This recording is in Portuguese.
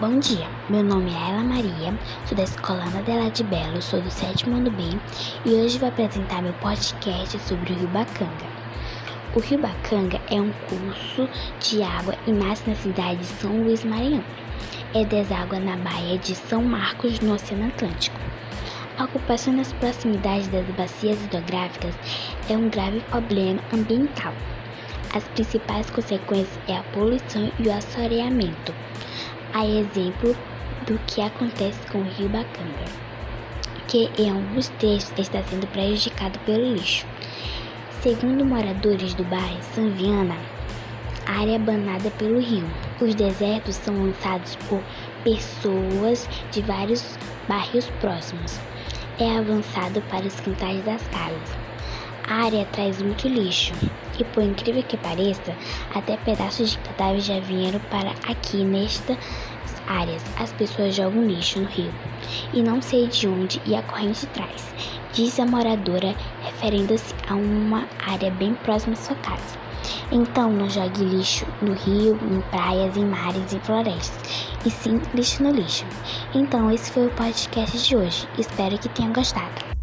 Bom dia, meu nome é Ela Maria, sou da Escola Ana Dela de Belo, sou do sétimo ano B e hoje vou apresentar meu podcast sobre o Rio Bacanga. O Rio Bacanga é um curso de água e nasce na cidade de São Luís Maranhão. É deságua na Baía de São Marcos, no Oceano Atlântico. A ocupação nas proximidades das bacias hidrográficas é um grave problema ambiental. As principais consequências é a poluição e o assoreamento a exemplo do que acontece com o rio Bacanga, que em alguns trechos está sendo prejudicado pelo lixo. Segundo moradores do bairro São Viana, a área banada pelo rio. Os desertos são lançados por pessoas de vários bairros próximos. É avançado para os quintais das casas. A área traz muito lixo e, por incrível que pareça, até pedaços de cadáveres já vieram para aqui nestas áreas. As pessoas jogam lixo no rio e não sei de onde e a corrente traz, disse a moradora, referindo-se a uma área bem próxima à sua casa. Então, não jogue lixo no rio, em praias, em mares e florestas, e sim lixo no lixo. Então, esse foi o podcast de hoje. Espero que tenham gostado.